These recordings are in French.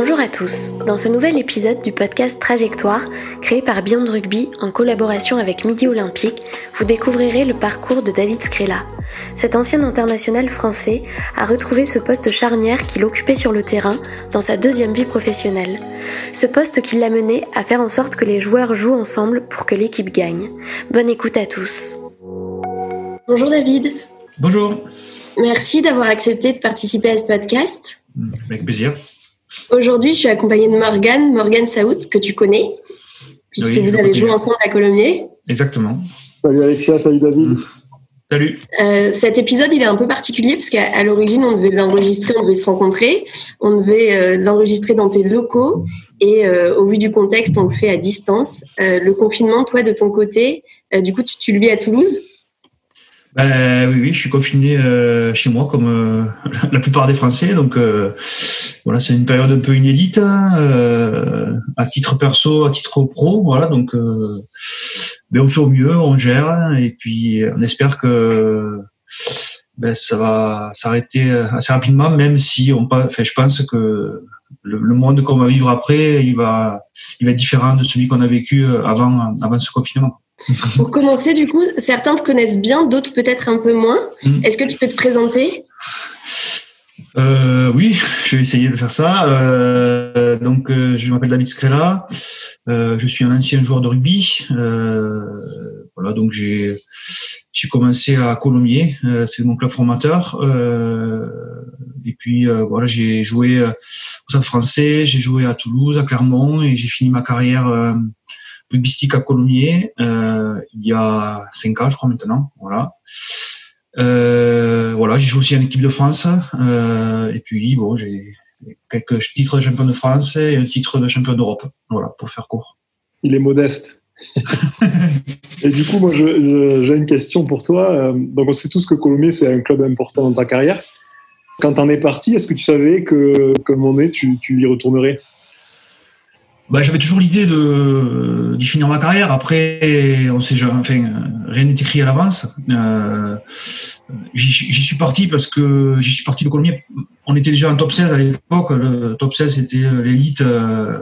Bonjour à tous. Dans ce nouvel épisode du podcast Trajectoire, créé par Beyond Rugby en collaboration avec Midi Olympique, vous découvrirez le parcours de David Scrella. Cet ancien international français a retrouvé ce poste charnière qu'il occupait sur le terrain dans sa deuxième vie professionnelle. Ce poste qui l'a mené à faire en sorte que les joueurs jouent ensemble pour que l'équipe gagne. Bonne écoute à tous. Bonjour David. Bonjour. Merci d'avoir accepté de participer à ce podcast. Avec plaisir. Aujourd'hui, je suis accompagnée de Morgane, Morgane Saout, que tu connais, puisque vous avez joué ensemble à Colomiers. Exactement. Salut Alexia, salut David. Mmh. Salut. Euh, cet épisode, il est un peu particulier parce qu'à l'origine, on devait l'enregistrer, on devait se rencontrer, on devait euh, l'enregistrer dans tes locaux et euh, au vu du contexte, on le fait à distance. le confinement, toi, de ton côté, du coup, tu, tu le vis à Toulouse? Ben, oui, oui, je suis confiné euh, chez moi comme euh, la plupart des Français. Donc euh, voilà, c'est une période un peu inédite hein, à titre perso, à titre pro. Voilà, donc ben, on fait au mieux, on gère et puis on espère que ben, ça va s'arrêter assez rapidement, même si on, enfin, je pense que le, le monde qu'on va vivre après, il va, il va être différent de celui qu'on a vécu avant, avant ce confinement. Pour commencer, du coup, certains te connaissent bien, d'autres peut-être un peu moins. Mm. Est-ce que tu peux te présenter? Euh, Oui, je vais essayer de faire ça. Euh, donc, euh, je m'appelle David Scrella. je suis un ancien joueur de rugby. voilà, donc j'ai j'ai commencé à Colomiers, c'est mon club formateur. et puis voilà, j'ai joué au Stade Français, j'ai joué à Toulouse, à Clermont, et j'ai fini ma carrière rugbyistique à Colomiers euh, il y a cinq ans, je crois maintenant. Voilà. Euh, voilà, j'ai joué aussi en équipe de France. Euh, et puis bon, j'ai quelques titres de champion de France et un titre de champion d'Europe. Voilà, pour faire court. Il est modeste. et du coup, moi, j'ai une question pour toi. Euh, donc, on sait tous que Colomiers, c'est un club important dans ta carrière. Quand tu en es parti, est-ce que tu savais que, comme on est, tu, tu y retournerais? Bah, j'avais toujours l'idée de d'y finir ma carrière. Après, on sait enfin, rien n'est écrit à l'avance. Euh, j'y suis parti parce que j'y suis parti de Colomiers. On était déjà en top 16 à l'époque. Le top 16 c'était l'élite. Euh,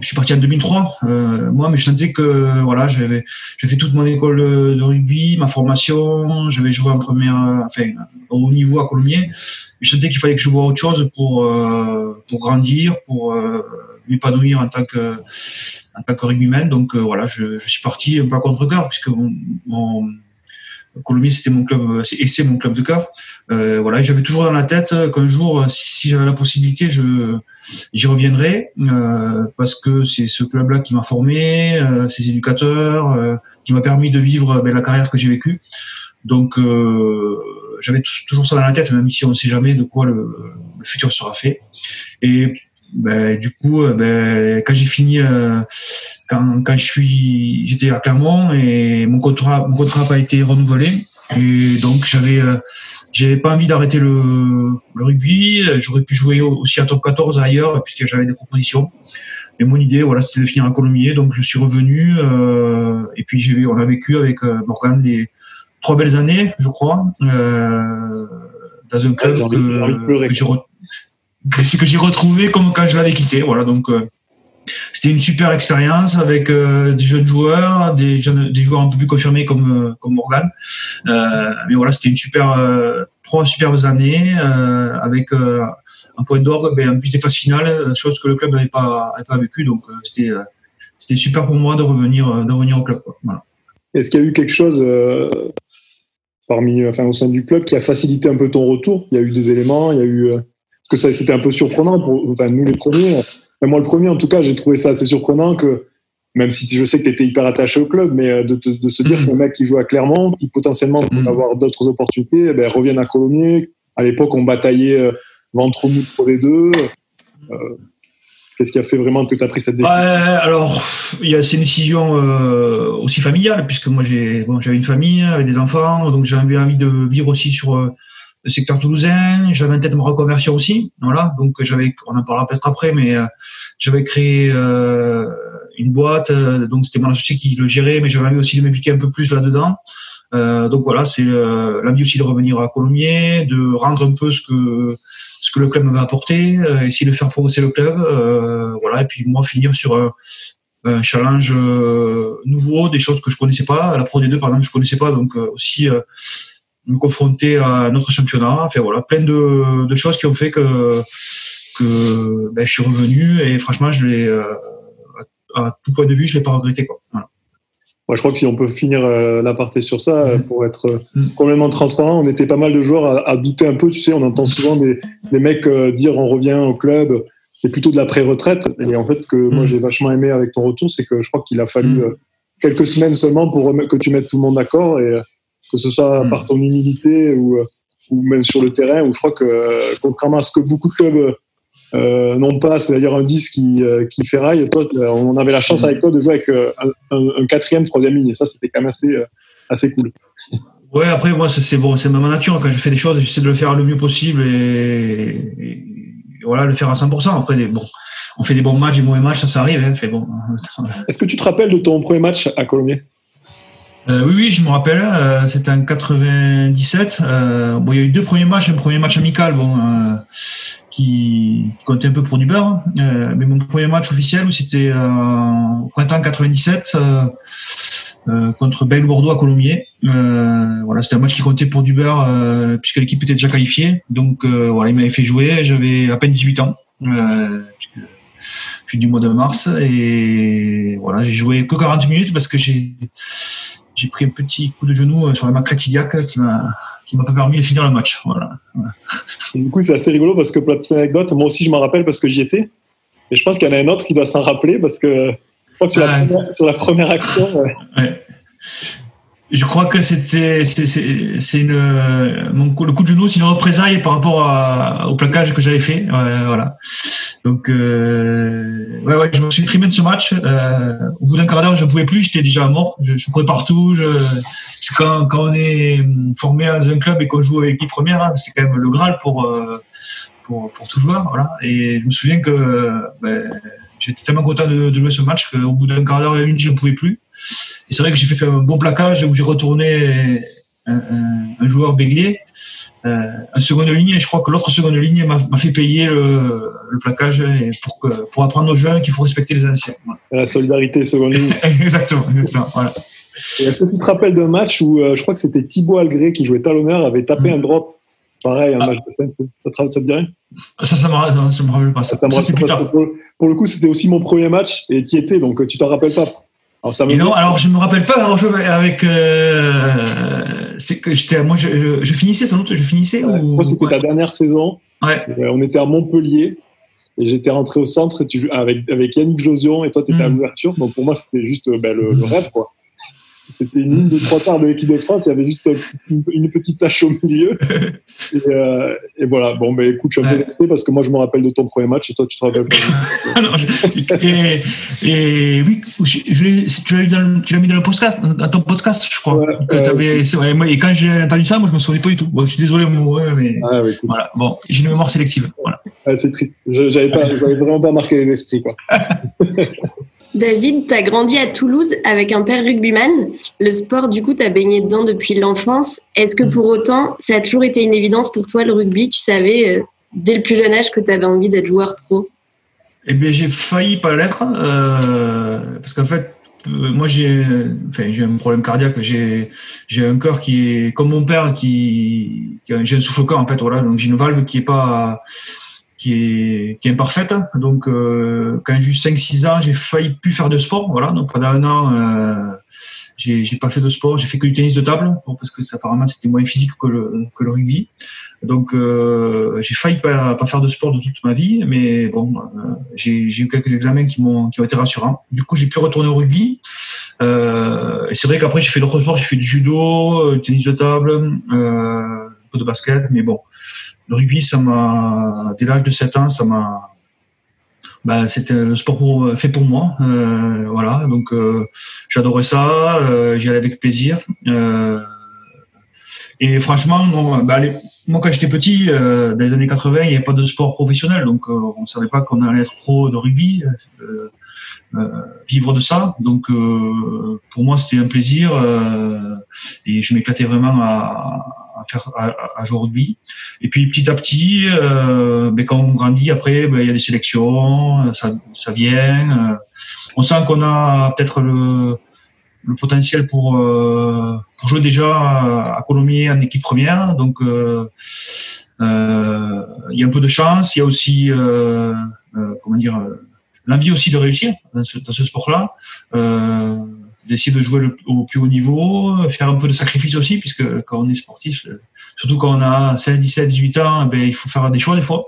je suis parti en 2003. Euh, moi, mais je sentais que voilà, j'avais j'ai fait toute mon école de rugby, ma formation. J'avais joué en première, enfin, au haut niveau à Colomiers. Je sentais qu'il fallait que je voie autre chose pour euh, pour grandir, pour euh, m'épanouir en tant que en tant que rugbyman. Donc euh, voilà, je, je, suis parti à contre cœur puisque mon, mon Colombie c'était mon club et c'est mon club de cœur. Euh, voilà, j'avais toujours dans la tête qu'un jour, si, j'avais la possibilité, je j'y reviendrai euh, parce que c'est ce club-là qui m'a formé, euh, ces éducateurs, euh, qui m'a permis de vivre ben, la carrière que j'ai vécue. Donc euh, j'avais toujours ça dans la tête, même si on ne sait jamais de quoi le, le futur sera fait. Et ben, du coup, euh, ben, quand j'ai fini, euh, quand, quand je suis, j'étais à Clermont et mon contrat, mon contrat n'a pas été renouvelé. Et donc j'avais, euh, j'avais pas envie d'arrêter le, le rugby. J'aurais pu jouer aussi à top 14 ailleurs puisque j'avais des propositions. Et mon idée, voilà, c'était de finir à Colomiers. Donc je suis revenu euh, et puis j'ai, on a vécu avec Morgan les trois belles années, je crois, euh, dans un club que, que j'ai que j'ai retrouvé comme quand je l'avais quitté. Voilà, donc euh, c'était une super expérience avec euh, des jeunes joueurs, des jeunes, des joueurs un peu plus confirmés comme euh, comme Morgan. mais voilà, c'était une super trois superbes années avec un point d'orgue, ben, en plus des phases finales, chose que le club n'avait pas avait pas vécu. Donc c'était c'était super pour moi de revenir de revenir au club. Voilà. Est-ce qu'il y a eu quelque chose parmi, enfin, au sein du club qui a facilité un peu ton retour? Il y a eu des éléments, il y a eu que ça c'était un peu surprenant pour enfin, nous les premiers. moi le premier en tout cas, j'ai trouvé ça assez surprenant que même si je sais que tu étais hyper attaché au club, mais euh, de, de, se dire mm-hmm. qu'un mec qui joue à Clermont, qui potentiellement peut mm-hmm. avoir d'autres opportunités, eh ben, revienne à Colomiers. À l'époque, on bataillait euh, ventre mou pour les deux. Euh, Qu'est-ce qui a fait vraiment que tu as pris cette décision? Alors, il y a, c'est une décision euh, aussi familiale, puisque moi j'ai, bon, j'avais une famille avec des enfants, donc j'avais envie de vivre aussi sur le secteur toulousain. J'avais en tête ma reconversion aussi. Voilà, donc j'avais, on en parlera peut-être après, mais euh, j'avais créé euh, une boîte. Euh, donc c'était mon associé qui le gérait, mais j'avais envie aussi de m'impliquer un peu plus là-dedans. donc voilà, c'est l'envie aussi de revenir à Colomiers, de rendre un peu ce que ce que le club m'avait apporté, essayer de faire progresser le club, voilà, et puis moi finir sur un, un challenge nouveau, des choses que je connaissais pas. La Pro D2 par exemple, je connaissais pas, donc aussi me confronter à notre championnat. Enfin voilà, plein de, de choses qui ont fait que que ben, je suis revenu et franchement, je l'ai à, tout point de vue, je l'ai pas regretté quoi. Voilà. Moi, je crois que si on peut finir euh, l'aparté sur ça, euh, pour être euh, mm. complètement transparent, on était pas mal de joueurs à, douter un peu. Tu sais, on entend souvent des, des mecs dire on revient au club. C'est plutôt de la pré-retraite. Et en fait, ce que moi mm. j'ai vachement aimé avec ton retour, c'est que je crois qu'il a fallu quelques semaines seulement pour que tu mettes tout le monde d'accord et que ce soit par ton humilité ou, ou même sur le terrain, où je crois que contrairement à ce que beaucoup de clubs euh, non pas, c'est-à-dire un 10 qui, euh, qui ferraille. Toi, euh, on avait la chance avec toi de jouer avec un, quatrième, troisième ligne, et ça, c'était quand même assez, assez cool. Ouais, après, moi, c'est bon, c'est ma nature. Quand je fais des choses, j'essaie de le faire le mieux possible et, voilà, le faire à 100%. Après, bon, on fait des bons matchs, des mauvais matchs, ça, ça arrive. Hein, bon. Est-ce que tu te rappelles de ton premier match à Colomiers? Oui, oui, je me rappelle. C'était en 97. bon, il y a eu deux premiers matchs. Un premier match amical, bon, qui, comptait un peu pour du beurre. Euh, mais mon premier match officiel, c'était euh, au printemps 97 euh, euh, contre Belle Bordeaux à Colomiers. Euh, voilà, c'était un match qui comptait pour du beurre puisque l'équipe était déjà qualifiée. Donc voilà, il m'avait fait jouer. J'avais à peine 18 ans. Puisque je suis du mois de mars et voilà, j'ai joué que 40 minutes parce que j'ai j'ai pris un petit coup de genou sur la main iliaque qui m'a qui m'a pas permis de finir le match. Voilà. du coup, c'est assez rigolo parce que pour la petite anecdote, moi aussi je m'en rappelle parce que j'y étais. Et je pense qu'il y en a un autre qui doit s'en rappeler parce que je crois que sur, la, première, sur la, première, action. Ouais. Je crois que c'était c'est une mon le coup de genou, c'est une représailles par rapport au plaquage que j'avais fait. voilà. Donc euh, ouais, ouais, je me suis bien de ce match. Euh, au bout d'un quart d'heure, je ne pouvais plus, j'étais déjà mort. Je, courais partout. Je, quand, quand on est formé dans un club et qu'on joue avec l'équipe première, hein, c'est quand même le graal pour, euh, pour, pour tout joueur. Voilà. Et je me souviens que ben, j'étais tellement content de, jouer ce match qu'au bout d'un quart d'heure et une, je ne pouvais plus. Et c'est vrai que j'ai fait un bon plaquage où j'ai retourné un, un, joueur bélier, euh, un seconde ligne, et je crois que l'autre seconde ligne m'a fait payer le, le plaquage pour, que, pour apprendre aux jeunes qu'il faut respecter les anciens. La solidarité seconde ligne. exactement, exactement, voilà. Et un petit rappel d'un match où euh, je crois que c'était Thibaut Algré qui jouait talonneur, avait tapé mm. un drop. Pareil, un ah. match de ça, ça, te rien Ça, ça me, ça me rappelle pas. Ça, ça, ça plus tard. Pour, pour, le coup, c'était aussi mon premier match et tu étais, donc euh, tu t'en rappelles pas. Alors, ça non, alors je me rappelle pas avec. Euh, c'est que j'étais, moi, je, je, finissais sans doute, je finissais. Ouais, ou... c'était ta dernière saison. Ouais. Euh, on était à Montpellier et j'étais rentré au centre et tu, avec, avec Yannick Josion et toi, tu étais mm. à l'ouverture. Donc pour moi, c'était juste ben, le, le, rêve, quoi. C'était une ligne de trois quarts de l'équipe de France. Il y avait juste une, petite tâche au milieu. Et, euh, et voilà. Bon, ben écoute, je suis un peu parce que moi, je me rappelle de ton premier match et toi, tu te rappelles pas. non, et, et, oui, je, je tu l'as mis dans le podcast, dans ton podcast, je crois. Ouais, que euh, moi, et quand j'ai entendu ça, moi, je me souvenais pas du tout. Bon, je suis désolé, mais ah, oui, voilà. Bon, j'ai une mémoire sélective. Voilà. Ah, c'est triste. J'avais vraiment pas marqué les esprits, quoi. David, tu as grandi à Toulouse avec un père rugbyman. Le sport, du coup, tu as baigné dedans depuis l'enfance. Est-ce que mm. pour autant, ça a toujours été une évidence pour toi, le rugby? Tu savais, euh, dès le plus jeune âge, que tu avais envie d'être joueur pro? Eh bien, j'ai failli pas l'être. Euh, parce qu'en fait, euh, moi, j'ai enfin, un problème cardiaque. J'ai un cœur qui est comme mon père, qui, qui a, j'ai un souffle-cœur, en fait. Voilà, donc j'ai une valve qui est pas qui est, imparfaite. Donc, euh, quand j'ai eu 5-6 ans, j'ai failli plus faire de sport. Voilà, donc pendant un an, euh, j'ai, pas fait de sport. J'ai fait que du tennis de table, parce que apparemment c'était moins physique que le, rugby. Donc, euh, j'ai failli pas, faire de sport de toute ma vie, mais bon, j'ai, eu quelques examens qui m'ont, été rassurants. Du coup, j'ai pu retourner au rugby. Et c'est vrai qu'après, j'ai fait d'autres sports. J'ai fait du judo, du tennis de table, un peu de basket, mais bon le rugby, ça m'a, dès l'âge de 7 ans, ça m'a, bah, c'était le sport fait pour moi. Euh, voilà, donc euh, j'adorais ça, euh, j'y allais avec plaisir. Euh, et franchement, moi, bah, moi quand j'étais petit, euh, dans les années 80, il n'y avait pas de sport professionnel, donc euh, on ne savait pas qu'on allait être pro de rugby, vivre de ça. Donc pour moi, c'était un plaisir et je m'éclatais vraiment à, à, jouer au rugby. Et puis petit à petit, euh, ben, quand on grandit, après, ben, il y a des sélections, ça, ça vient. Euh, on sent qu'on a peut-être le, le potentiel pour, euh, pour jouer déjà à, Colomiers en équipe première. Donc euh, euh, il y a un peu de chance. Il y a aussi comment dire l'envie aussi de réussir dans ce, dans ce sport-là d'essayer de jouer au plus haut niveau, faire un peu de sacrifice aussi, puisque quand on est sportif, euh, surtout quand on a 16, 17, 18 ans, eh ben, il faut faire des choix des fois.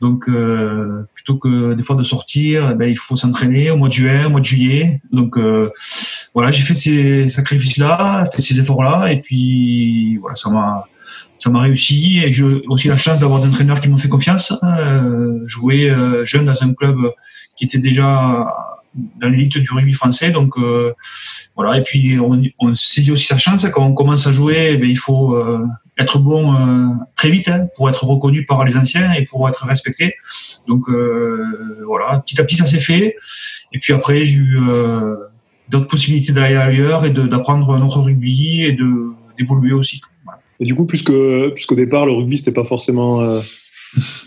Donc, euh, plutôt que des fois de sortir, eh ben, il faut s'entraîner au mois de juin, au mois de juillet. Donc, euh, voilà, j'ai fait ces sacrifices-là, fait ces efforts-là, et puis voilà, ça m'a ça m'a réussi. Et j'ai aussi la chance d'avoir des entraîneurs qui m'ont fait confiance. Euh, jouer euh, jeune dans un club qui était déjà dans l'élite du rugby français. Donc euh, voilà. Et puis on, saisit aussi sa chance quand on commence à jouer. Eh il faut euh, être bon euh, très vite hein, pour être reconnu par les anciens et pour être respecté. Donc voilà, petit à petit ça s'est fait. Et puis après j'ai eu d'autres possibilités d'aller ailleurs et d'apprendre notre rugby et d'évoluer aussi. Et du coup, puisque puisqu'au départ le rugby c'était pas forcément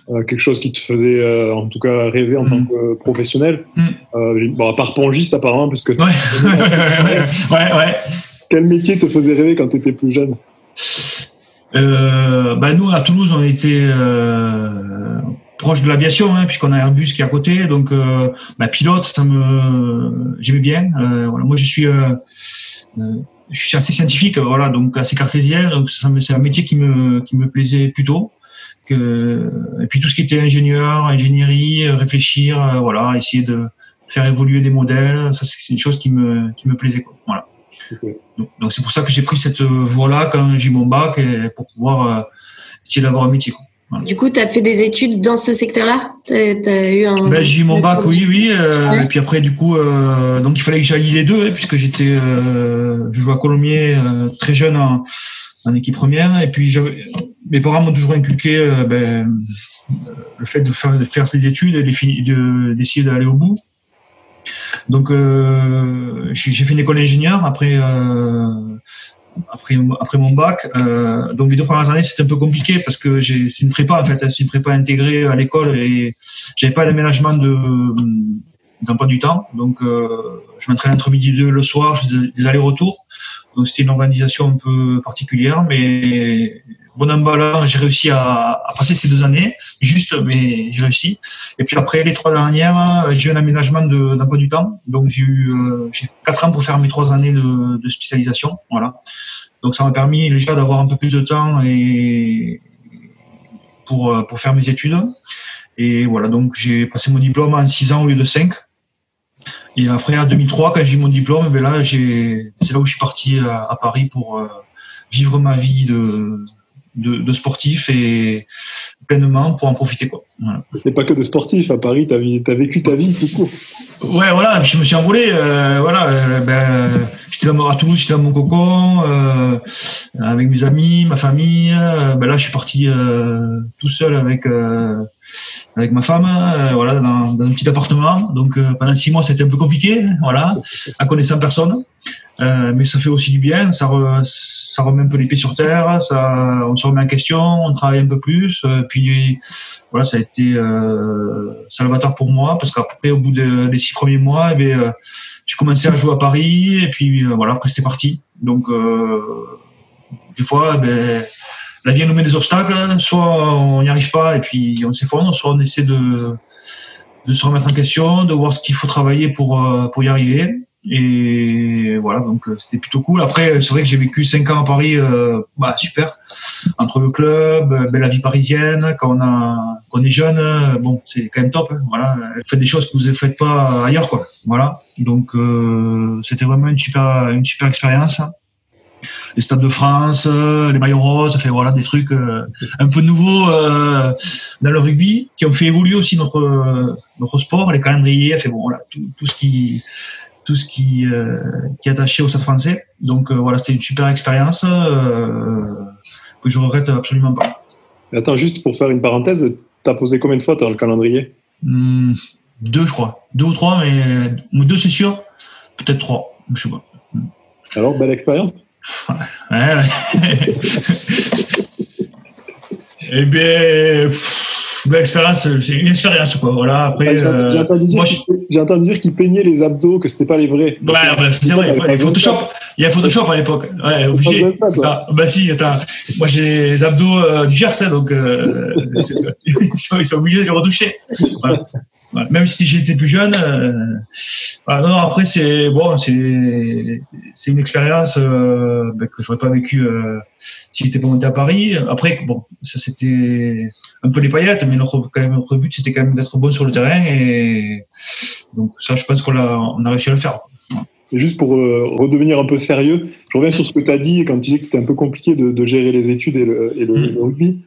euh, quelque chose qui te faisait euh, en tout cas rêver en tant mm. que professionnel. Mm. Euh, bon, à part pongiste apparemment, ouais. ouais, ouais, Quel métier te faisait rêver quand tu étais plus jeune? Bah nous à Toulouse on était proche de l'aviation hein, puisqu'on a Airbus qui est à côté donc bah, pilote ça me j'aimais bien voilà moi je suis je suis assez scientifique voilà donc assez cartésien donc c'est un métier qui me qui me plaisait plutôt et puis tout ce qui était ingénieur, ingénierie, réfléchir, euh, voilà, essayer de faire évoluer des modèles, ça c'est une chose qui me, qui me plaisait. Quoi. Voilà. Donc c'est pour ça que j'ai pris cette voie-là quand j'ai mon bac et pour pouvoir euh, essayer d'avoir un métier. Quoi. Du coup, tu as fait des études dans ce secteur-là? Eu un... ben, J'ai eu mon bac, oui, oui. Euh, Et puis après, du coup, euh, donc il fallait que j'aille les deux, hein, puisque j'étais, euh, je jouais à Colomiers euh, très jeune en, en, équipe première. Et puis, mes parents m'ont toujours inculqué euh, ben, le fait de faire, de faire ces études et d'essayer d'aller au bout. Donc, j'ai fait une école d'ingénieur. Après, après, mon bac. Euh, donc les deux premières années, c'était un peu compliqué parce que c'est une prépa en fait, c'est une prépa intégrée à l'école et j'avais pas d'aménagement de d'emploi du temps. Donc euh, je m'entraînais entre midi et deux le soir, je faisais des allers-retours. Donc c'était une organisation un peu particulière, mais bon an, j'ai réussi à, à, passer ces deux années, juste, mais j'ai réussi. Et puis après, les trois dernières, j'ai eu un aménagement d'emploi du temps. Donc j'ai eu euh, quatre ans pour faire mes trois années de, de spécialisation. Voilà. Donc ça m'a permis déjà d'avoir un peu plus de temps et pour, euh, pour faire mes études. Et voilà, donc j'ai passé mon diplôme en six ans au lieu de cinq. Et après, en 2003, quand j'ai eu mon diplôme, ben là, c'est là où je suis parti à, à Paris pour euh, vivre ma vie de, de, de sportif et pleinement pour en profiter. Quoi. Voilà. C'est pas que de sportif. À Paris, tu as, vécu ta vie tout court. Ouais, voilà. Je me suis envolé. Euh, voilà. Euh, ben, j'étais à Toulouse, j'étais dans mon cocon, euh, avec mes amis, ma famille. Euh, ben là, je suis parti euh, tout seul avec avec ma femme, voilà, dans, un petit appartement. Donc pendant six mois, c'était un peu compliqué, voilà, à connaissant personne. Euh, mais ça fait aussi du bien, ça, ça remet un peu les pieds sur terre, ça, on se remet en question, on travaille un peu plus. Euh, puis voilà, ça a été euh, salvateur pour moi parce qu'après, au bout des six premiers mois, eh bien, j'ai commencé à jouer à Paris et puis voilà, après c'était parti. Donc des fois, eh la vie nous met des obstacles, soit on n'y arrive pas et puis on s'effondre, soit on essaie de, de se remettre en question, de voir ce qu'il faut travailler pour, pour y arriver. Et voilà, donc euh, c'était plutôt cool. Après, c'est vrai que j'ai vécu cinq ans à Paris, euh, bah, super. Entre le club, euh, ben, la vie parisienne, quand on, a, quand on est jeune, euh, bon, c'est quand même top. Hein, voilà, faites des choses que vous ne faites pas ailleurs, quoi. Voilà, donc euh, c'était vraiment une super, une super expérience. Les stades de France, les maillots roses, fait voilà des trucs un peu nouveaux dans le rugby qui ont fait évoluer aussi notre notre sport, les calendriers, fait bon voilà tout, tout ce qui tout ce qui, euh, qui est attaché au Stade français. Donc euh, voilà, c'était une super expérience euh, que je regrette absolument pas. Attends, juste pour faire une parenthèse, tu as posé combien de fois dans le calendrier? Hmm, Deux, je crois. Deux ou trois, mais deux, c'est sûr. Peut-être trois. Je sais pas. Alors, belle expérience Ouais, ouais. Eh bien, belle expérience, c'est une expérience quoi. Voilà. Après, j'ai euh, entendu, dire moi, je- qu'il- j'ai entendu dire qu'il peignait les abdos, que c'était pas les vrais. Ouais, bah, c'est vrai, il y a Photoshop. Il y a Photoshop à l'époque. Ouais, obligé. ça. Ah, bah si, attends. Moi j'ai les abdos euh, du Gers, hein, donc euh, ils, sont, ils sont obligés de les retoucher. Voilà. Voilà. Même si j'étais plus jeune. euh, voilà. non, non, après c'est bon, c'est c'est une expérience euh, bah, que j'aurais pas vécue euh, si j'étais pas monté à Paris. Après, bon, ça c'était un peu les paillettes, mais notre quand même notre but c'était quand même d'être bon sur le terrain et donc ça, je pense qu'on a on a réussi à le faire. Et juste pour euh, redevenir un peu sérieux, je reviens sur ce que tu as dit quand tu disais que c'était un peu compliqué de, de gérer les études et le, et le- Mm. le rugby.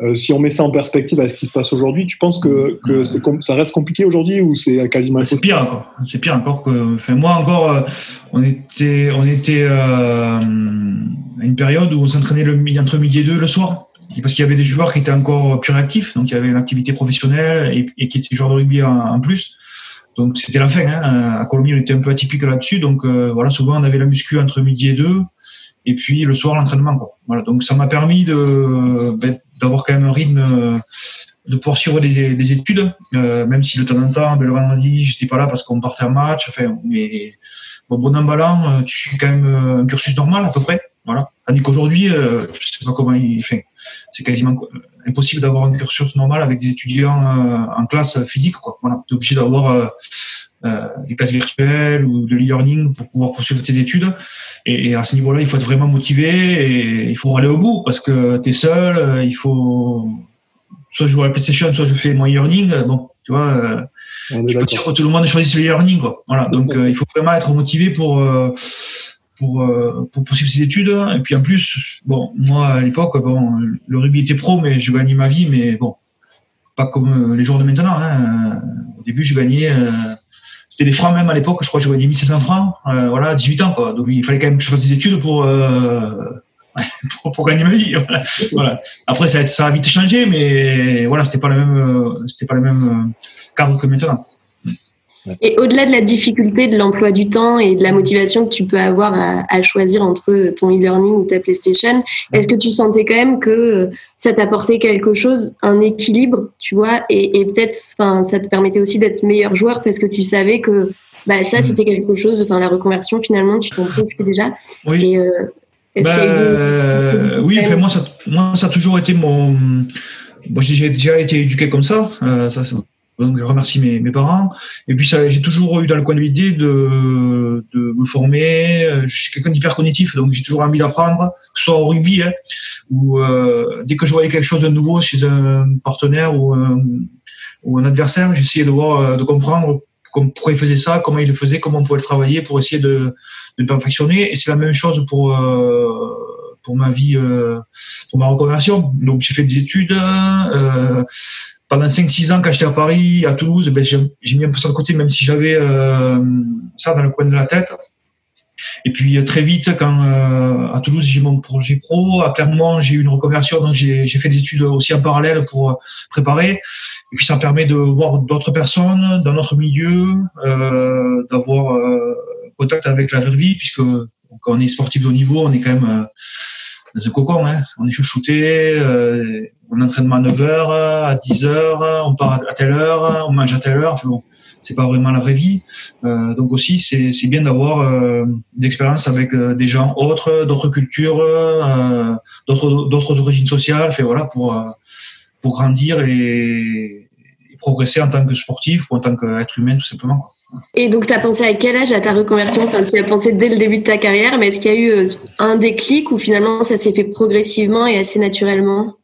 Euh, si on met ça en perspective avec ce qui se passe aujourd'hui, tu penses que, que ça reste compliqué aujourd'hui ou c'est quasiment C'est pire encore. C'est pire encore que. Enfin, moi encore, euh, on était, on était euh, à une période où on s'entraînait le, entre midi et deux le soir. Parce qu'il y avait des joueurs qui étaient encore plus réactifs, donc il y avait une activité professionnelle et, et qui étaient joueurs de rugby en, en plus. Donc c'était la fin. Hein. À Colombie, on était un peu atypique là-dessus. Donc euh, voilà, souvent on avait la muscu entre midi et deux, et puis le soir l'entraînement. Voilà. Donc ça m'a permis de ben, d'avoir quand même un rythme. euh, de pouvoir suivre des, des études, euh, même si de temps en temps, le vendredi, j'étais pas là parce qu'on partait en match. Enfin, mais bon, bon an, euh, tu suis quand même un cursus normal à peu près. Voilà. Tandis qu'aujourd'hui, euh, je sais pas comment il fait. C'est quasiment impossible d'avoir un cursus normal avec des étudiants en classe physique. Quoi. Voilà. Obligé d'avoir des classes virtuelles ou de l'e-learning pour pouvoir poursuivre tes études. Et, et à ce niveau-là, il faut être vraiment motivé et il faut aller au bout parce que tu es seul. euh, Il faut soit je joue à la PlayStation, soit je fais mon e-learning. euh, Bon, tu vois, euh, je peux dire que tout le monde choisit le e-learning. Quoi. Voilà, donc euh, il faut vraiment être motivé pour euh, pour euh, pour poursuivre ses études. Et puis en plus, bon, moi à l'époque, bon, le rugby était pro, mais je gagnais ma vie, mais bon, pas comme euh, les joueurs de maintenant. Hein. Au début, je gagnais. C'était des francs même à l'époque, je crois que je gagnais 1500 francs, euh, voilà, 18 ans quoi. Donc il fallait quand même que je fasse des études pour euh, pour, gagner ma vie. Voilà. Après ça, a- ça a vite changé, mais voilà, c'était pas le même euh, c'était pas le même euh, cadre que maintenant. Et au-delà de la difficulté de l'emploi du temps et de la motivation que tu peux avoir à, à choisir entre ton e-learning ou ta PlayStation, est-ce que tu sentais quand même que euh, ça t'apportait quelque chose, un équilibre, tu vois, et, et peut-être, enfin, ça te permettait aussi d'être meilleur joueur parce que tu savais que bah, ça, Mhm. c'était quelque chose, enfin, la reconversion, finalement, tu t'en préoccupais déjà. Oui. Et, euh, est-ce qu'il y a eu Ben, des- oui, enfin, moi, ça, moi, ça a toujours été mon. Moi, j'ai déjà été éduqué comme ça. euh, ça donc, je remercie mes, mes parents. Et puis, j'ai toujours eu dans le coin de l'idée de, de me former. Euh, Je suis quelqu'un d'hyper cognitif, donc j'ai toujours envie d'apprendre, que ce soit au rugby, hein, ou euh, dès que je voyais quelque chose de nouveau chez un partenaire ou un, ou un adversaire, j'essayais de voir, euh, de comprendre pourquoi il faisait ça, comment il le faisait, comment on pouvait le travailler pour essayer de, de perfectionner. Et c'est la même chose pour euh, pour ma vie, euh, pour ma reconversion. Donc j'ai fait des études. Euh, pendant 5-6 ans, quand j'étais à Paris, à Toulouse, ben, j'ai mis un peu ça de côté, même si j'avais euh, ça dans le coin de la tête. Et puis euh, très vite, quand euh, à Toulouse j'ai mon projet pro, à Clermont j'ai eu une reconversion, donc j'ai fait des études aussi en parallèle pour euh, préparer. Et puis ça me permet de voir d'autres personnes dans notre milieu, euh, d'avoir euh, contact avec la vraie vie, puisque quand on est sportif de haut niveau, on est quand même dans un cocon. Hein. On est chouchouté, euh, on entraînement à 9h, à 10h, on part à telle heure, on mange à telle heure. Bon, c'est pas vraiment la vraie vie. Euh, donc aussi, c'est c'est bien d'avoir euh, des expériences avec euh, des gens autres, d'autres cultures, euh, d'autres d'autres origines sociales. Fait voilà pour euh, pour grandir et, et progresser en tant que sportif ou en tant qu'être humain tout simplement. Et donc, tu as pensé à quel âge à ta reconversion? Enfin, Tu as pensé dès le début de ta carrière, mais est-ce qu'il y a eu euh, un déclic ou finalement ça s'est fait progressivement et assez naturellement?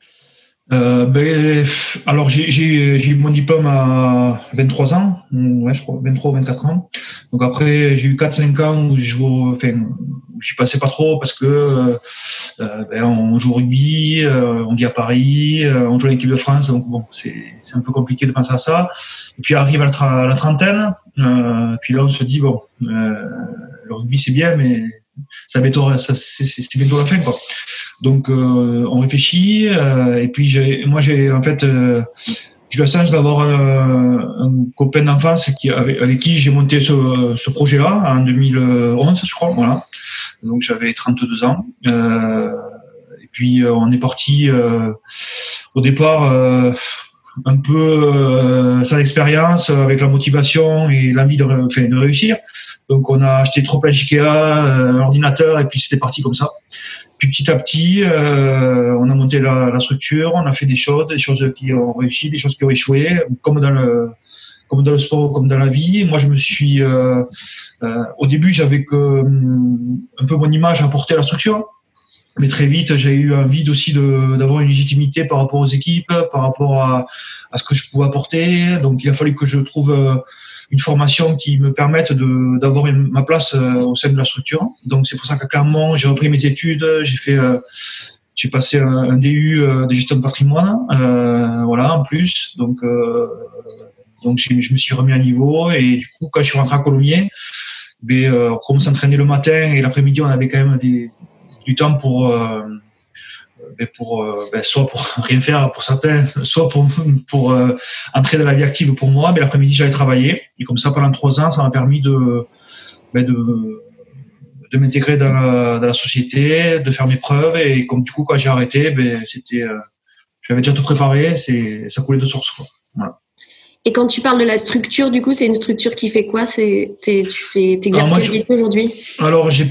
Euh, ben, alors j'ai eu mon diplôme à 23 ans, ouais je crois 23 ou 24 ans. Donc après j'ai eu 4-5 ans où je enfin j'y passais pas trop parce que euh, ben, on joue au rugby, on vit à Paris, on joue à l'équipe de France, donc bon c'est un peu compliqué de penser à ça. Et puis arrive à la trentaine, euh, puis là on se dit bon euh, le rugby c'est bien mais ça bientôt ça c'est bientôt la fin quoi. Donc euh, on réfléchit euh, et puis j'ai moi j'ai en fait euh, j'ai la chance d'avoir un, un copain d'enfance qui avec, avec qui j'ai monté ce, ce projet-là en 2011 je crois voilà donc j'avais 32 ans. et puis on est parti au départ un peu sans expérience, avec la motivation et l'envie de, de réussir. Donc on a acheté trop plein Ikea, un ordinateur, et puis c'était parti comme ça. Puis petit à petit, euh, on a monté la, la, structure, on a fait des choses, des choses qui ont réussi, des choses qui ont échoué, comme dans le comme dans le sport, comme dans la vie. Moi, je me suis, euh, euh, au début, j'avais hum, un peu mon image à porter à la structure, mais très vite, j'ai eu envie aussi d'avoir une légitimité par rapport aux équipes, par rapport à, à, ce que je pouvais apporter. Donc, il a fallu que je trouve euh, une formation qui me permette d'avoir ma place euh, au sein de la structure. Donc c'est pour ça que clairement j'ai repris mes études, j'ai fait euh, j'ai passé un, DU euh, de gestion de patrimoine, voilà en plus. Donc donc je me suis remis à niveau et du coup quand je suis rentré à Colomiers, ben, on entraîner le matin et l'après-midi on avait quand même des, du temps pour ben, pour euh, ben, soit pour rien faire pour certains, soit pour pour euh, entrer dans la vie active pour moi. Mais l'après-midi, j'allais travailler et comme ça pendant trois ans, ça m'a permis de ben, de de m'intégrer dans la, société, de faire mes preuves et comme du coup quand j'ai arrêté, ben c'était euh, j'avais déjà tout préparé, c'est ça coulait de source. Et quand tu parles de la structure, du coup, c'est une structure qui fait quoi? C'est tu fais t'exerces quel aujourd'hui? Alors j'ai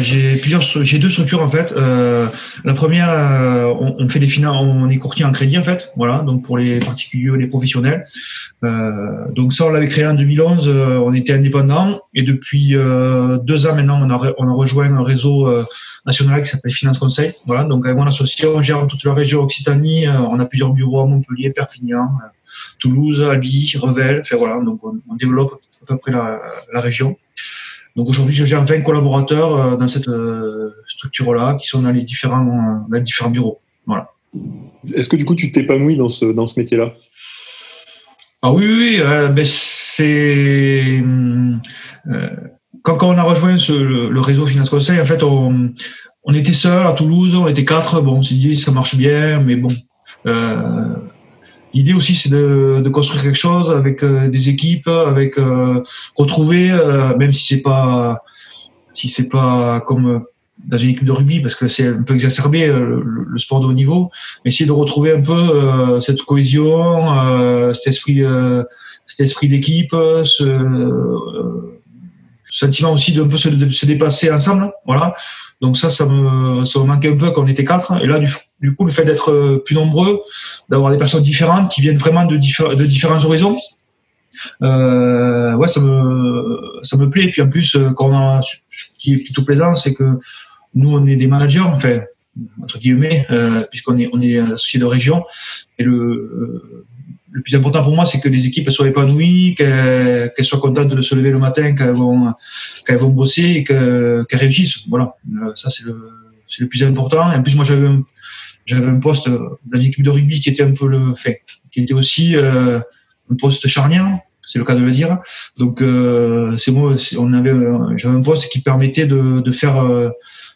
j'ai plusieurs j'ai deux structures en fait. Euh, la première, euh, on, on, fait des finances, on est courtier en crédit en fait, voilà, donc pour les particuliers, les professionnels. Euh, donc ça, on l'avait créé en 2011, euh, on était indépendant et depuis euh, deux ans maintenant, on a on a rejoint un réseau national qui s'appelle Finance Conseil. Voilà, donc avec mon associé, on gère toute la région Occitanie. on a plusieurs bureaux à Montpellier, Perpignan. Toulouse, Albi, Revel. Enfin, voilà, donc on, développe à peu près la, la région. Donc aujourd'hui, je gère 20 collaborateurs euh, dans cette euh, structure-là qui sont dans les différents, euh, dans les différents bureaux. Voilà. Est-ce que du coup, tu t'épanouis dans ce, dans ce métier-là? Ah oui, oui, euh, ben c'est. Euh, quand, quand, on a rejoint ce, le, le, réseau Finance Conseil, en fait, on, on était seul à Toulouse, on était quatre. Bon, on s'est dit, ça marche bien, mais bon. Euh, L'idée aussi, c'est de, de, construire quelque chose avec euh, des équipes, avec euh, retrouver, euh, même si c'est pas, si c'est pas comme dans une équipe de rugby, parce que c'est un peu exacerbé le, le, sport de haut niveau, mais essayer de retrouver un peu cette cohésion, cet esprit, cet esprit d'équipe, ce, sentiment aussi de un peu se, de se dépasser ensemble, voilà. Donc ça, ça me, ça me manquait un peu quand on était quatre. Et là, du, coup, le fait d'être euh, plus nombreux, d'avoir des personnes différentes qui viennent vraiment de, de différents horizons, euh, ouais, ça me, ça me plaît. Et puis en plus, euh, ce qui est plutôt plaisant, c'est que nous, on est des managers, enfin, entre guillemets, euh, puisqu'on est, on est associé de région. Et le, le plus important pour moi, c'est que les équipes soient épanouies, qu'elles soient contentes de se lever le matin, qu'elles vont, qu'elles vont bosser et qu'elles réussissent. Voilà, euh, ça c'est le, le plus important. En plus, moi, j'avais un, j'avais un poste dans l'équipe de rugby qui était un peu le fait, qui était aussi euh, un poste charnière, c'est le cas de le dire. Donc, euh, c'est moi, on avait, j'avais un poste qui permettait de, de faire euh,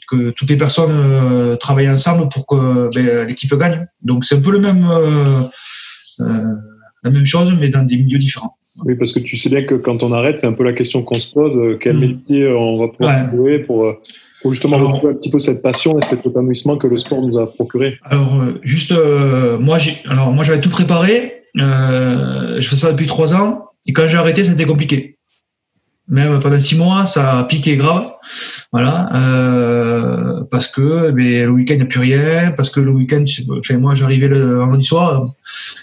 que toutes les personnes euh, travaillent ensemble pour que ben, l'équipe gagne. Donc, c'est un peu le même euh, la même chose, mais dans des milieux différents. Oui, parce que tu sais bien que quand on arrête, c'est un peu la question qu'on se pose euh, quel mm. métier on va pouvoir trouver pour, euh, pour, justement retrouver un petit peu cette passion et cet épanouissement que le sport nous a procuré Alors, juste, moi, j'ai, alors moi, j'avais tout préparé. je fais ça depuis trois ans. Et quand j'ai arrêté, c'était compliqué. Même pendant six mois, ça a piqué grave. Voilà, euh, parce que mais le week-end il n'y a plus rien, parce que le week-end, enfin, moi j'arrivais le vendredi soir,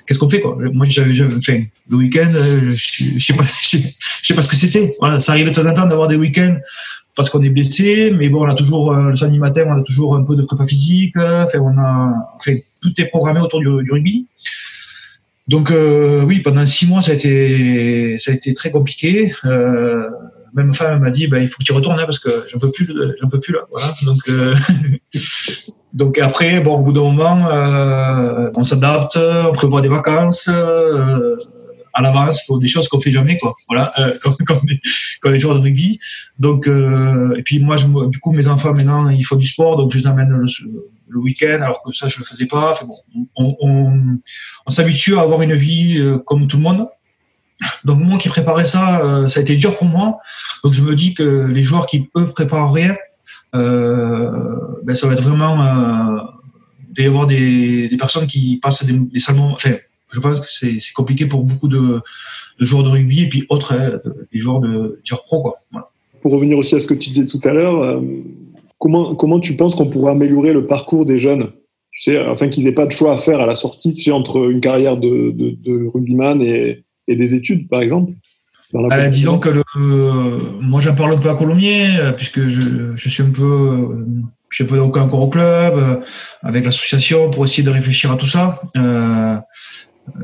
qu'est-ce qu'on fait quoi? Moi j'avais, enfin, le week-end, euh, je, je sais pas, je sais pas ce que c'était. Voilà, ça arrive de temps en temps d'avoir des week-ends parce qu'on est blessé, mais bon, on a toujours euh, le samedi matin, on a toujours un peu de prépa physique, enfin, on a, enfin, tout est programmé autour du rugby. Donc euh, oui, pendant six mois, ça a été, ça a été très compliqué. Euh, même ma femme m'a dit, bah, il faut que tu retournes là parce que j'en peux plus, j'en peux plus là. Voilà. Donc, euh, donc après, bon, au bout d'un moment, on s'adapte, on prévoit des vacances à l'avance pour des choses qu'on fait jamais, quoi. Voilà, euh, quand, quand, on est, de rugby. Donc, euh, et puis moi, je, du coup, mes enfants maintenant, ils font du sport, donc je les amène le, week-end, alors que ça, je le faisais pas. Enfin, bon, on, on, on s'habitue à avoir une vie comme tout le monde. Donc moi qui préparais ça, euh, ça a été dur pour moi. Donc je me dis que les joueurs qui eux préparent rien, ben, ça va être vraiment il y avoir des, personnes qui passent des, des salmons. Enfin, je pense que c'est compliqué pour beaucoup de, joueurs de rugby et puis autres, hein, des joueurs de joueurs pro. Quoi. Pour revenir aussi à ce que tu disais tout à l'heure, euh, comment, comment tu penses qu'on pourrait améliorer le parcours des jeunes? Tu sais, afin qu'ils n'aient pas de choix à faire à la sortie tu sais, entre une carrière de, de, rugbyman et, et, des études, par exemple? Euh, disons que le, moi j'en parle un peu à Colomiers, euh, puisque je, je suis un peu je sais pas encore au club, euh, avec l'association pour essayer de réfléchir à tout ça. Euh,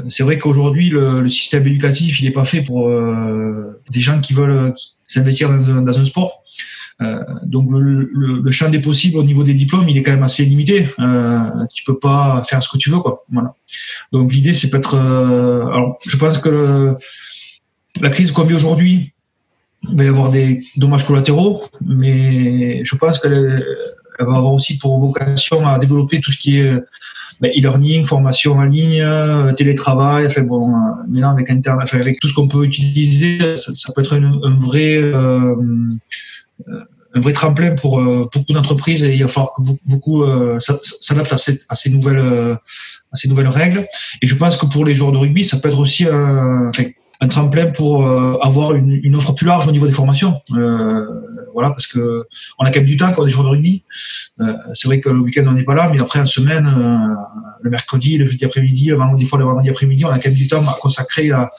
c'est vrai qu'aujourd'hui, le, système éducatif, il n'est pas fait pour euh, des gens qui veulent s'investir dans, un sport. Euh, donc le, champ des possibles au niveau des diplômes, il est quand même assez limité. Euh, tu peux pas faire ce que tu veux, quoi. Donc l'idée, c'est peut-être. alors, je pense que la crise qu'on vit aujourd'hui, il va y avoir des dommages collatéraux, mais je pense qu'elle elle va avoir aussi pour vocation à développer tout ce qui est ben, e-learning, formation en ligne, euh, télétravail. Enfin bon, euh, maintenant avec Internet, enfin, avec tout ce qu'on peut utiliser, ça, peut être un vrai euh, un vrai tremplin pour beaucoup d'entreprises et il va falloir que beaucoup, s'adaptent à, à, ces nouvelles à ces nouvelles règles. Et je pense que pour les joueurs de rugby, ça peut être aussi un, un tremplin pour avoir une, offre plus large au niveau des formations. Euh, voilà, parce que on a quand même du temps quand on est joueur de rugby. Euh, c'est vrai que le week-end on n'est pas là, mais après en semaine, euh, le mercredi, le jeudi après-midi, le vendredi fois le vendredi après-midi, on a quand même du temps à consacrer à,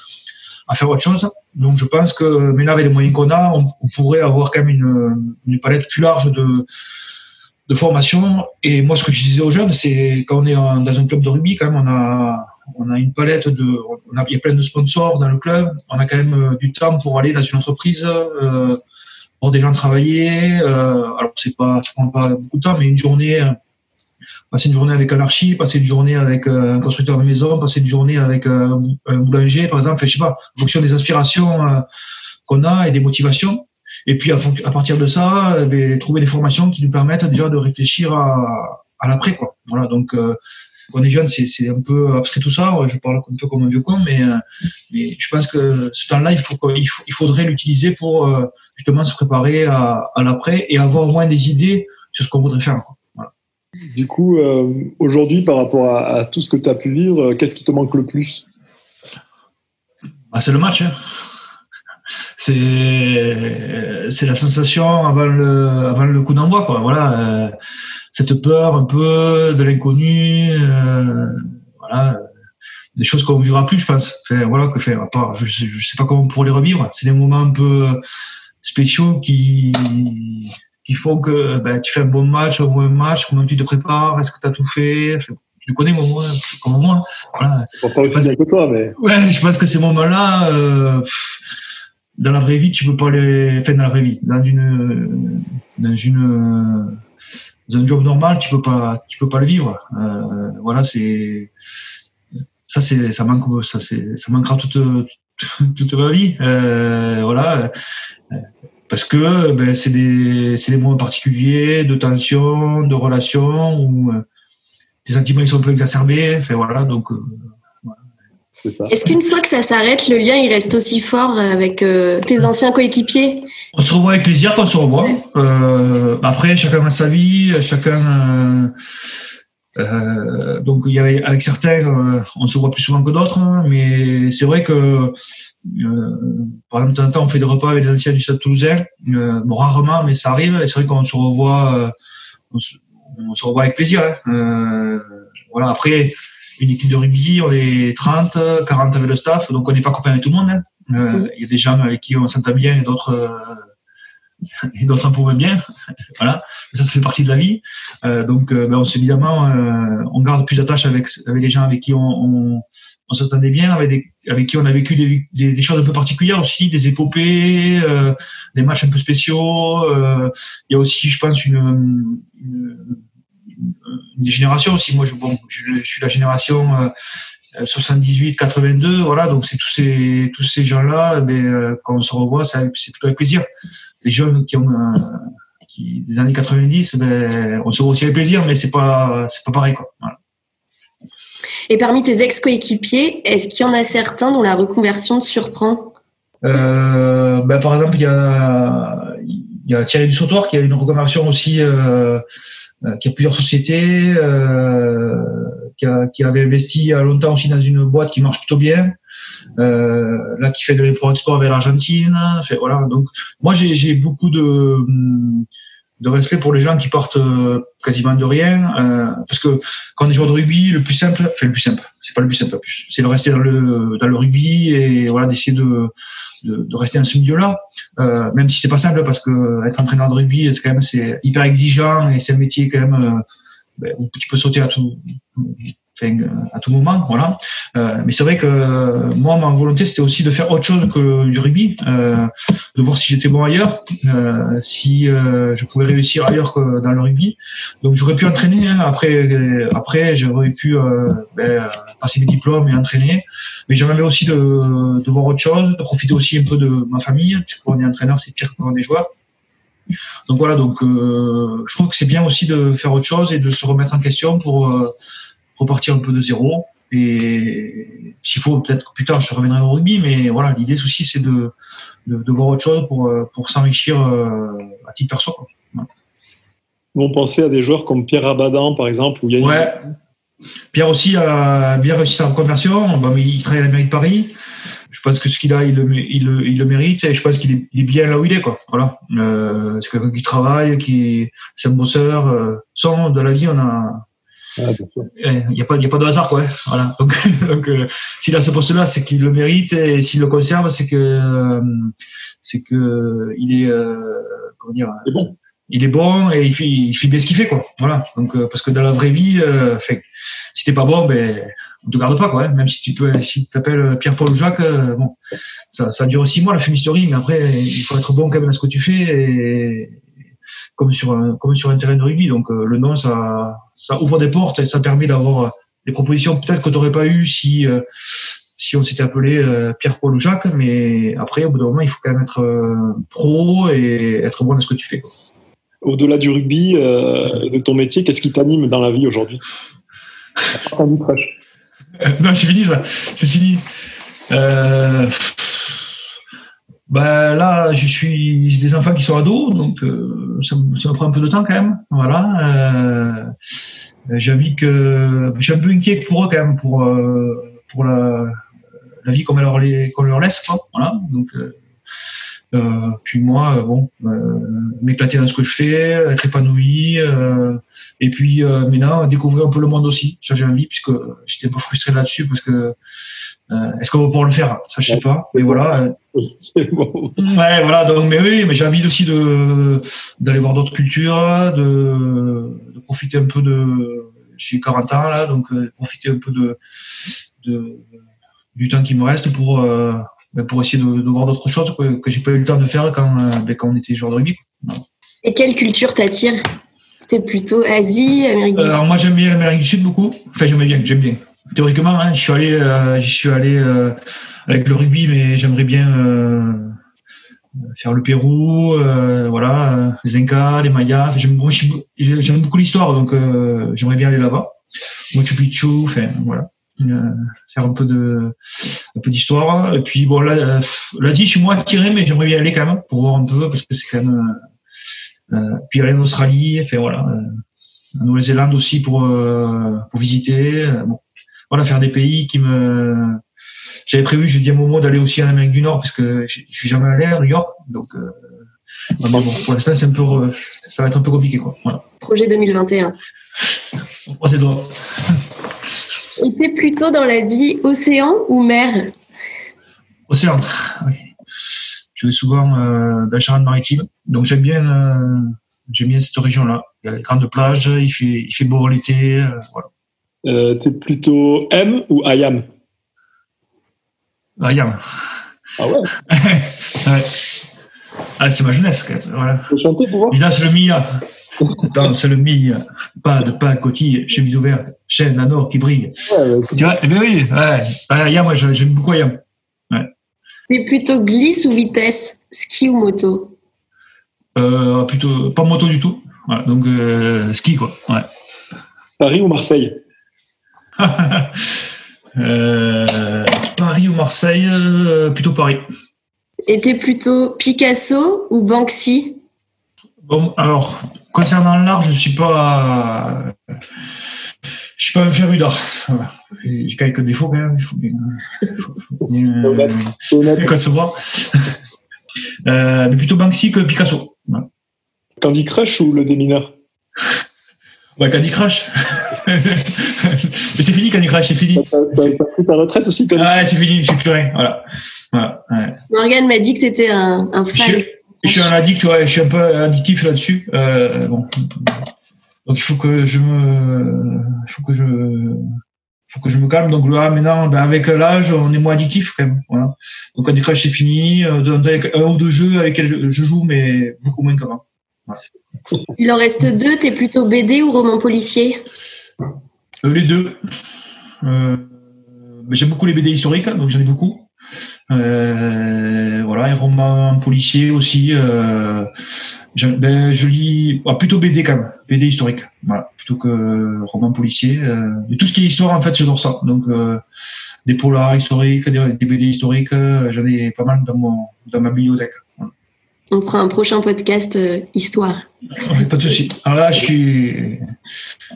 faire autre chose. Donc je pense que là avec les moyens qu'on a, on, pourrait avoir quand même une, une palette plus large de de formation. Et moi, ce que je disais aux jeunes, c'est quand on est dans un club de rugby, quand même, on a, on a une palette de, on a, il y a plein de sponsors dans le club. On a quand même euh, du temps pour aller dans une entreprise, euh, pour des gens travailler. Euh, alors c'est pas, ça prend pas beaucoup de temps, mais une journée, passer une journée avec un archi, passer une journée avec un constructeur de maison, passer une journée avec un, boulanger, par exemple. je sais pas, en fonction des aspirations qu'on a et des motivations. Et puis à, partir de ça, ben, trouver des formations qui nous permettent déjà de réfléchir à, à l'après, quoi. Voilà, donc quand on est jeune, c'est un peu abstrait tout ça. Je parle un peu comme un vieux con, mais, euh, mais je pense que ce temps-là, il, faut, il, il faudrait l'utiliser pour euh, justement se préparer à, à l'après et avoir au moins des idées sur ce qu'on voudrait faire. Voilà. Du coup, euh, aujourd'hui, par rapport à, tout ce que tu as pu vivre, qu'est-ce qui te manque le plus? Ah, C'est le match. Hein. C'est la sensation avant le, avant le coup d'envoi. Voilà cette peur un peu de l'inconnu, euh, voilà, des choses qu'on vivra plus, je pense. voilà, que faire. À part, je, sais, sais pas comment on pourrait les revivre. C'est des moments un peu spéciaux qui qui font que ben, tu fais un bon match, un mauvais match, comment tu te prépares, est-ce que tu as tout fait? Tu connais moi, comme moi. Voilà. Aussi que toi, mais. Ouais, je pense que ces moments-là, euh, dans la vraie vie, tu peux pas les. Enfin, dans la vraie vie, dans une, dans une, dans un job normal, tu peux pas, tu peux pas le vivre. Euh, voilà, c'est ça, c'est ça ça, manquera toute toute ma vie. Euh, voilà, parce que ben, c'est des c'est des moments particuliers de tension, de relations où euh, tes sentiments ils sont un peu exacerbés. Enfin voilà, donc est-ce qu'une fois que ça s'arrête, le lien il reste aussi fort avec euh, tes anciens coéquipiers? On se revoit avec plaisir quand on se revoit. Euh, après, chacun a sa vie, chacun. Euh, donc, il y avait, avec certains, on se voit plus souvent que d'autres, hein, mais c'est vrai que, par exemple, de temps en temps, on fait des repas avec les anciens du Stade Toulousain. bon, rarement, mais ça arrive. Et c'est vrai qu'on se revoit, on se, revoit avec plaisir. Hein. voilà. Après une équipe de rugby, on est 30, 40 avec le staff, donc on n'est pas copain avec tout le monde. Hein. Euh, il y a des gens avec qui on s'entend bien et d'autres euh, et d'autres un peu bien. voilà, ça, c'est partie de la vie. Euh, donc, ben, on évidemment, on garde plus d'attache avec avec les gens avec qui on, on, on s'entendait bien, avec des, avec qui on a vécu des, des, choses un peu particulières aussi, des épopées, des matchs un peu spéciaux. il y a aussi, je pense, une, une une génération aussi. Moi, je, bon, je, suis la génération 78-82, euh, voilà. Donc c'est tous ces tous ces gens-là, mais eh euh, quand on se revoit, c'est plutôt avec plaisir. Les jeunes qui ont euh, qui, des années 90, ben, on se revoit aussi avec plaisir, mais c'est pas c'est pas pareil quoi. Et parmi tes ex-coéquipiers, est-ce qu'il y en a certains dont la reconversion te surprend? Ben, Par exemple, il y a, il y a Thierry Dussautoir qui a une reconversion aussi, euh, euh, qui a plusieurs sociétés, euh, qui, a, qui, avait investi il y a longtemps aussi dans une boîte qui marche plutôt bien. Euh, là, qui fait de l'import-export vers l'Argentine. Fait, voilà. Donc, moi, j'ai beaucoup de de respect pour les gens qui partent euh, quasiment de rien, euh, parce que quand on est joueur de rugby, le plus simple, enfin le plus simple, c'est pas le plus simple, c'est de rester dans le dans le rugby et voilà d'essayer de, de, de rester dans ce milieu-là, euh, même si c'est pas simple parce que être entraîneur de rugby, c'est quand même c'est hyper exigeant et c'est un métier quand même euh, ben, où tu peux sauter à tout enfin, à tout moment, voilà. Euh, mais c'est vrai que euh, moi, ma volonté, c'était aussi de faire autre chose que du rugby, euh, de voir si j'étais bon ailleurs, euh, si euh, je pouvais réussir ailleurs que dans le rugby. Donc j'aurais pu entraîner. Hein. Après, après, j'aurais pu ben, passer mes diplômes et entraîner. Mais j'aimerais aussi de, de voir autre chose, de profiter aussi un peu de ma famille, puisque quand on est entraîneur, c'est pire que quand on est joueur. Donc voilà, donc euh, je trouve que c'est bien aussi de faire autre chose et de se remettre en question pour euh, repartir un peu de zéro. Et s'il faut, peut-être que plus tard, je reviendrai au rugby, mais voilà, l'idée aussi, c'est de, de, de, voir autre chose pour, euh, pour s'enrichir euh, à titre perso. Quoi. On pensait à des joueurs comme Pierre Abadan, par exemple. A ouais. Pierre aussi a bien réussi sa reconversion. Il travaille à la mairie de Paris. Je pense que ce qu'il a, il le, il, le, il le, mérite et je pense qu'il est, est, bien là où il est. Quoi. Voilà. Euh, c'est quelqu'un qui travaille, qui c'est un bosseur. Euh, sans, de la vie, on a, il n'y a, pas, y a pas de hasard, quoi. Voilà. Donc, donc euh, s'il a ce poste-là, c'est qu'il le mérite, et s'il le conserve, c'est que euh, c'est que il est euh, comment dire, il est bon. Il est bon et il fait, il fait bien ce qu'il fait, quoi. Voilà. Donc euh, parce que dans la vraie vie, euh, fait, si t'es pas bon, ben on te garde pas, quoi. Hein. Même si tu peux, si t'appelles Pierre-Paul Jacques, bon, ça, ça dure six mois la fumisterie, mais après il faut être bon quand même dans ce que tu fais et comme sur un, comme sur un terrain de rugby. Donc euh, le nom, ça, ça ouvre des portes et ça permet d'avoir des propositions peut-être que tu n'aurais pas eu si euh, si on s'était appelé euh, Pierre-Paul ou Jacques. Mais après, au bout d'un moment, il faut quand même être pro et être bon dans ce que tu fais. Au-delà du rugby, de ton métier, qu'est-ce qui t'anime dans la vie aujourd'hui? Non, c'est fini ça. C'est fini. Euh, ben là, je suis j'ai des enfants qui sont ados, donc euh, ça, ça, me prend un peu de temps quand même. Voilà. Euh, j'ai envie que je suis un peu inquiet pour eux quand même pour euh, pour la, la vie qu'on leur, qu'on leur laisse. Quoi. Voilà. Donc euh, puis moi, bon, m'éclater dans ce que je fais, être épanoui, et puis maintenant découvrir un peu le monde aussi. Ça j'ai envie puisque j'étais un peu frustré là-dessus parce que euh, Est-ce qu'on va pouvoir le faire? Ça, je sais pas. Mais voilà. Bon. Ouais, voilà. Donc, mais oui, mais j'ai envie aussi de d'aller voir d'autres cultures, de, de, profiter un peu de. J'ai 40 ans là, donc euh, profiter un peu de, de du temps qui me reste pour euh, ben, pour essayer de, de voir d'autres choses que, que j'ai pas eu le temps de faire quand euh, ben, quand on était joueur de rugby. Et quelle culture t'attire? T'es plutôt Asie, Amérique du Sud Alors moi j'aime bien l'Amérique du Sud beaucoup. Enfin j'aime bien, j'aime bien théoriquement, hein, je suis allé, euh, je suis allé euh, avec le rugby, mais j'aimerais bien euh, faire le Pérou, euh, voilà, les Incas, les Mayas. J'aime beaucoup l'histoire, donc euh, j'aimerais bien aller là-bas. Machu Picchu, enfin voilà, faire un peu de, un peu d'histoire. Et puis bon, là, là dit, je suis moins attiré, mais j'aimerais bien aller quand même pour voir un peu parce que c'est quand même. puis aller en Australie, enfin voilà, en Nouvelle-Zélande aussi pour pour visiter. bon voilà, faire des pays qui me. J'avais prévu, je dis à un moment, d'aller aussi en Amérique du Nord parce que je suis jamais allé à New York, donc. Euh, bon, pour l'instant, c'est un peu, ça va être un peu compliqué, quoi. Voilà. Projet 2021. On les doigts. Et t'es plutôt dans la vie océan ou mer? Océan, oui. Je vais souvent euh, dans la Charente-Maritime, donc j'aime bien, euh, j'aime bien cette région-là. Il y a des grandes plages, il fait, il fait beau l'été, euh, voilà. Euh, T'es plutôt M ou IAM IAM. Ah ouais, ouais. Ah, c'est ma jeunesse. Voilà. Tu peux chanter pour voir Je danse le Mia. danse le Mia. Pas de pain, coquille, chemise ouverte, chaîne à nord qui brille. Ouais, ouais, tu vois, eh bien oui, ouais. ouais IAM, moi, j'aime beaucoup IAM. Ouais. T'es plutôt glisse ou vitesse Ski ou moto? Euh, Plutôt, pas moto du tout. Voilà, donc, euh, ski, quoi. Ouais. Paris ou Marseille? euh, Paris ou Marseille euh, Plutôt Paris. Et t'es plutôt Picasso ou Banksy? Bon, alors, concernant l'art, je suis pas, je suis pas un féru d'art. Voilà. J'ai quelques défauts quand même. Il faut bien, faut bien, bien concevoir. Euh, mais plutôt Banksy que Picasso. Voilà. Candy Crush ou le démineur Ouais, Candy Crush. mais c'est fini, Candy Crush, c'est fini. T'as pris ta retraite aussi, Candy Ah, c'est fini, je suis plus rien. Voilà. voilà ouais. Morgane m'a dit que tu étais un, un fan. Je, je, suis un addict, ouais, je suis un peu addictif là-dessus. Euh, bon. Donc il faut que je me, il faut que je, faut que je me calme. Donc là, maintenant, ben, avec l'âge, on est moins addictif quand même. Voilà. Donc Candy Crush, c'est fini. Euh, avec un ou deux jeux avec lesquels je joue, mais beaucoup moins qu'avant. Il en reste deux. T'es plutôt BD ou roman policier euh, Les deux. Euh, J'aime beaucoup les BD historiques, donc j'en ai beaucoup. Euh, voilà, et romans policiers aussi. Euh, je, ben, je lis ah, plutôt BD quand même, BD historique, voilà, plutôt que roman policier. Et tout ce qui est histoire, en fait, j'adore ça. Donc, des polars historiques, des, des BD historiques, j'en ai pas mal dans, mon, dans ma bibliothèque. On fera un prochain podcast euh, histoire. Ouais, pas de souci. Alors là, je suis,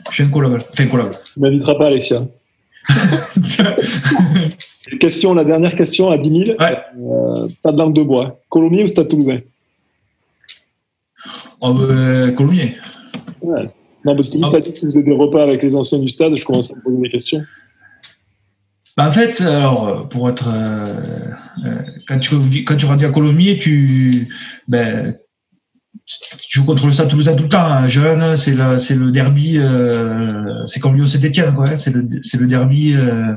je suis incollable. Enfin, incollable. Tu m'inviteras pas, Alexia. question, la dernière question à 10 000. Ouais. Euh, pas de langue de bois. Colomiers ou Stade Toulousain? Oh, ben, ouais. Non, parce que tu Ah. as dit que tu faisais des repas avec les anciens du stade, je commence à me poser des questions. Bah, en fait, alors, pour être, euh, euh, quand tu quand tu grandis à Colomiers, tu, ben, tu joues contre le Stade Toulousain tout le temps. hein. Jeune, c'est le, c'est le derby, euh, c'est comme Lyon Saint-Etienne, quoi. hein. C'est le, c'est le derby euh,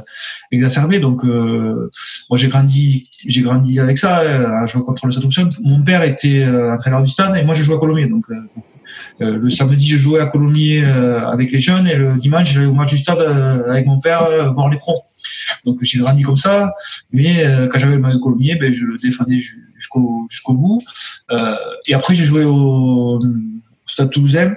exacerbé. Donc, euh, moi, j'ai grandi, j'ai grandi avec ça, euh, à jouer contre le Stade Toulousain. Mon père était euh, entraîneur du Stade et moi, je jouais à Colomiers. Donc, euh, euh, le samedi, je jouais à Colomiers euh, avec les jeunes et le dimanche, j'allais au match du Stade euh, avec mon père euh, voir les pros. Donc j'ai grandi comme ça, mais euh, quand j'avais le maillot Colomiers, ben, je le défendais ju- jusqu'au bout. Euh, et après j'ai joué au, au Stade Toulousain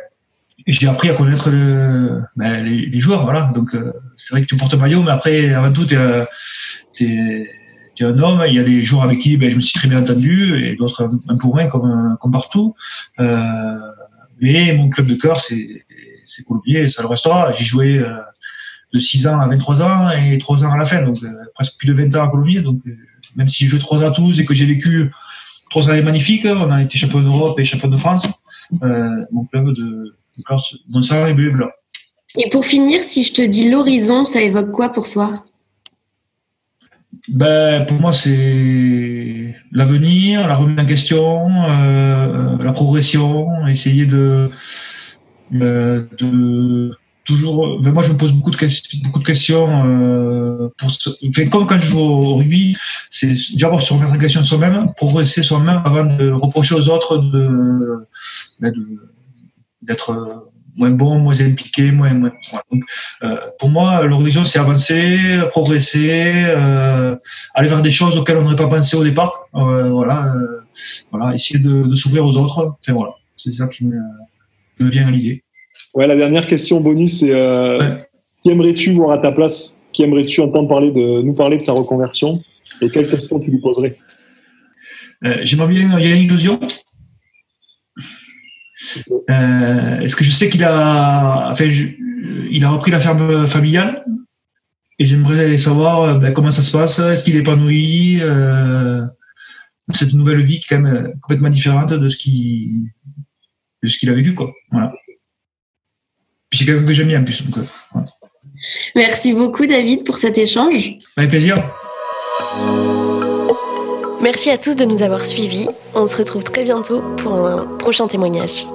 et j'ai appris à connaître le- ben, les, joueurs. Voilà. Donc euh, c'est vrai que tu portes un maillot, mais après avant tout euh, t'es- t'es un homme. Il y a des joueurs avec qui ben, je me suis très bien entendu et d'autres un, un peu moins comme partout. Euh, mais mon club de cœur c'est Colombier ça le restera. J'ai joué euh, de 6 ans à 23 ans et 3 ans à la fin, donc euh, presque plus de 20 ans à Colombier. Donc, euh, même si j'ai joué 3 ans à Toulouse et que j'ai vécu 3 années magnifiques, on a été champion d'Europe et champion de France. Mon club de, de cœur, mon sang est bleu et. Et pour finir, si je te dis l'horizon, ça évoque quoi pour toi? Ben, pour moi, c'est l'avenir, la remise en question, euh, la progression, essayer de, euh, de toujours. ben, moi, je me pose beaucoup de questions, beaucoup de questions. Euh, pour, se- enfin, comme quand je joue au rugby, c'est d'abord se remettre en question soi-même, progresser soi-même avant de reprocher aux autres de ben, de- d'être moins bon, moins impliqué, moins. moins voilà. Donc, euh, pour moi, l'horizon, c'est avancer, progresser, euh, aller vers des choses auxquelles on n'aurait pas pensé au départ. Euh, voilà, voilà, essayer de, de s'ouvrir aux autres. Enfin, voilà, c'est ça qui me, me vient à l'idée. Ouais, la dernière question bonus, c'est Ouais. qui aimerais-tu voir à ta place? Qui aimerais-tu entendre parler de, nous parler de sa reconversion? Et quelles questions tu lui poserais? J'aimerais bien Yannick Illusion. Euh, Est-ce que je sais qu'il a, enfin, je- il a repris la ferme familiale? Et j'aimerais savoir euh, ben, comment ça se passe. Est-ce qu'il est épanoui euh, cette nouvelle vie qui est quand même complètement différente de ce qu'il de ce qu'il a vécu quoi. Voilà. Puis c'est quelqu'un que j'aime bien en plus. Donc, voilà. Merci beaucoup David pour cet échange. Avec plaisir. Merci à tous de nous avoir suivis. On se retrouve très bientôt pour un prochain témoignage.